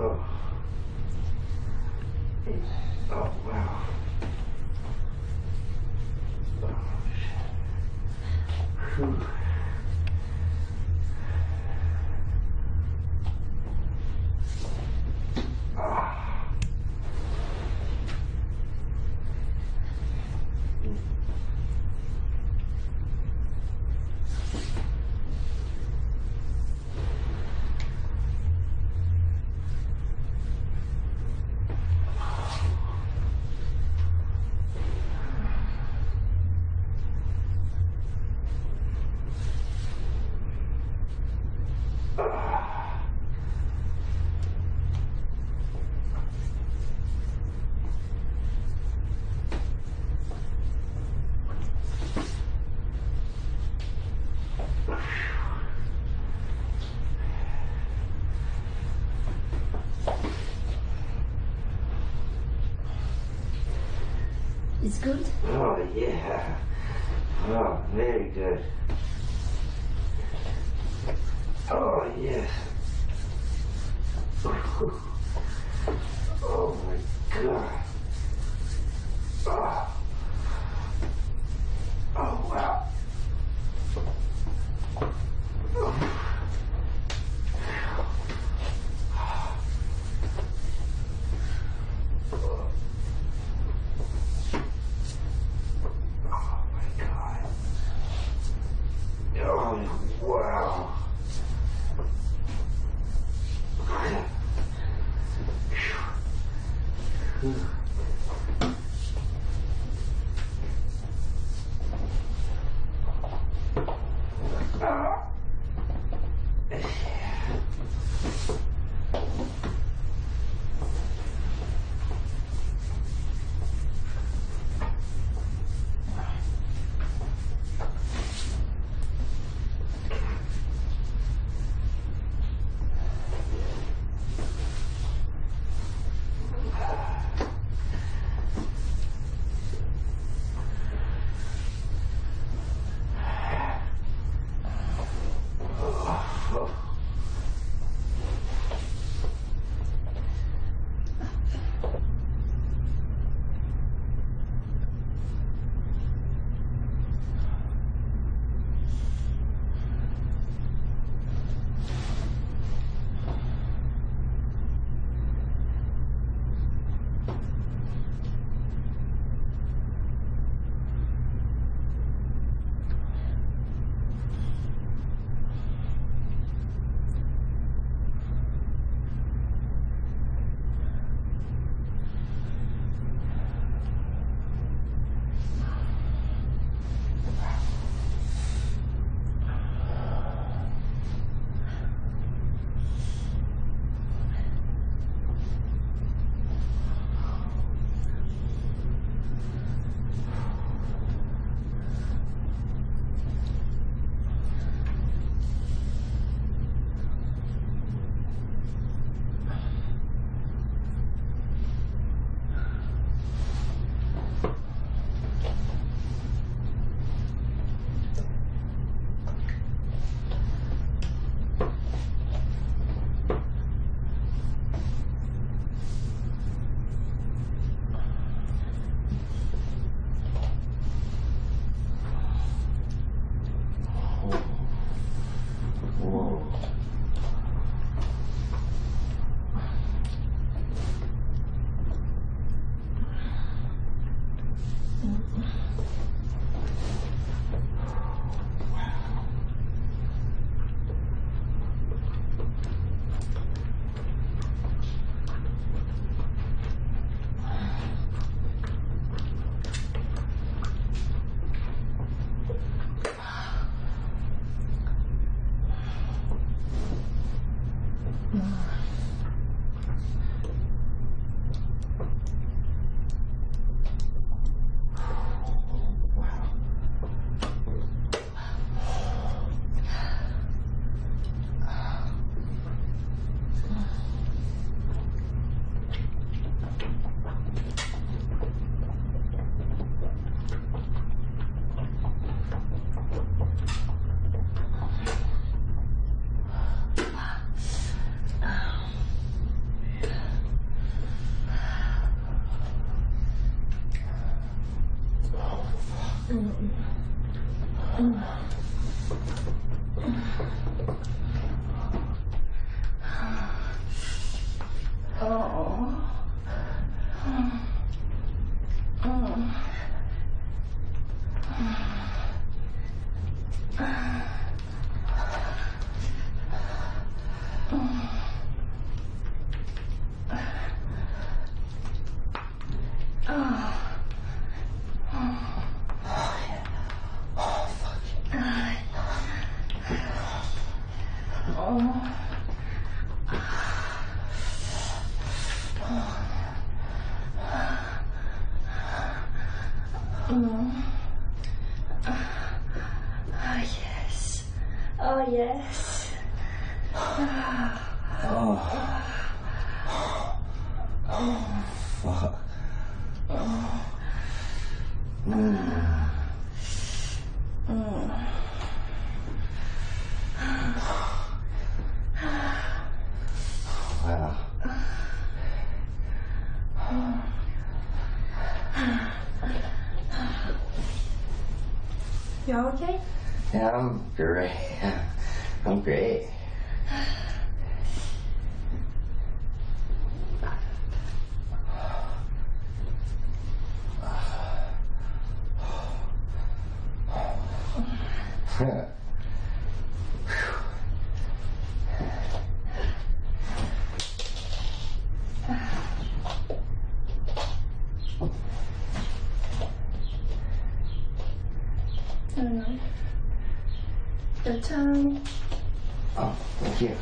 Oh. It's good. Oh, yeah. Oh, very good. Oh, yes. Oh, my God. Oh, oh wow. Oh, my God. Oh, wow. Whoa. Ah. Yeah. Oh, yes. Oh, yes. Fuck. Wow. You okay? Yeah, I'm great. I'm great. Your tongue. Oh, thank you.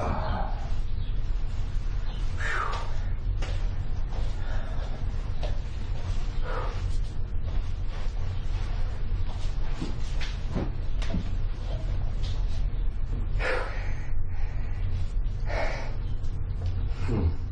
Ah. Hmm.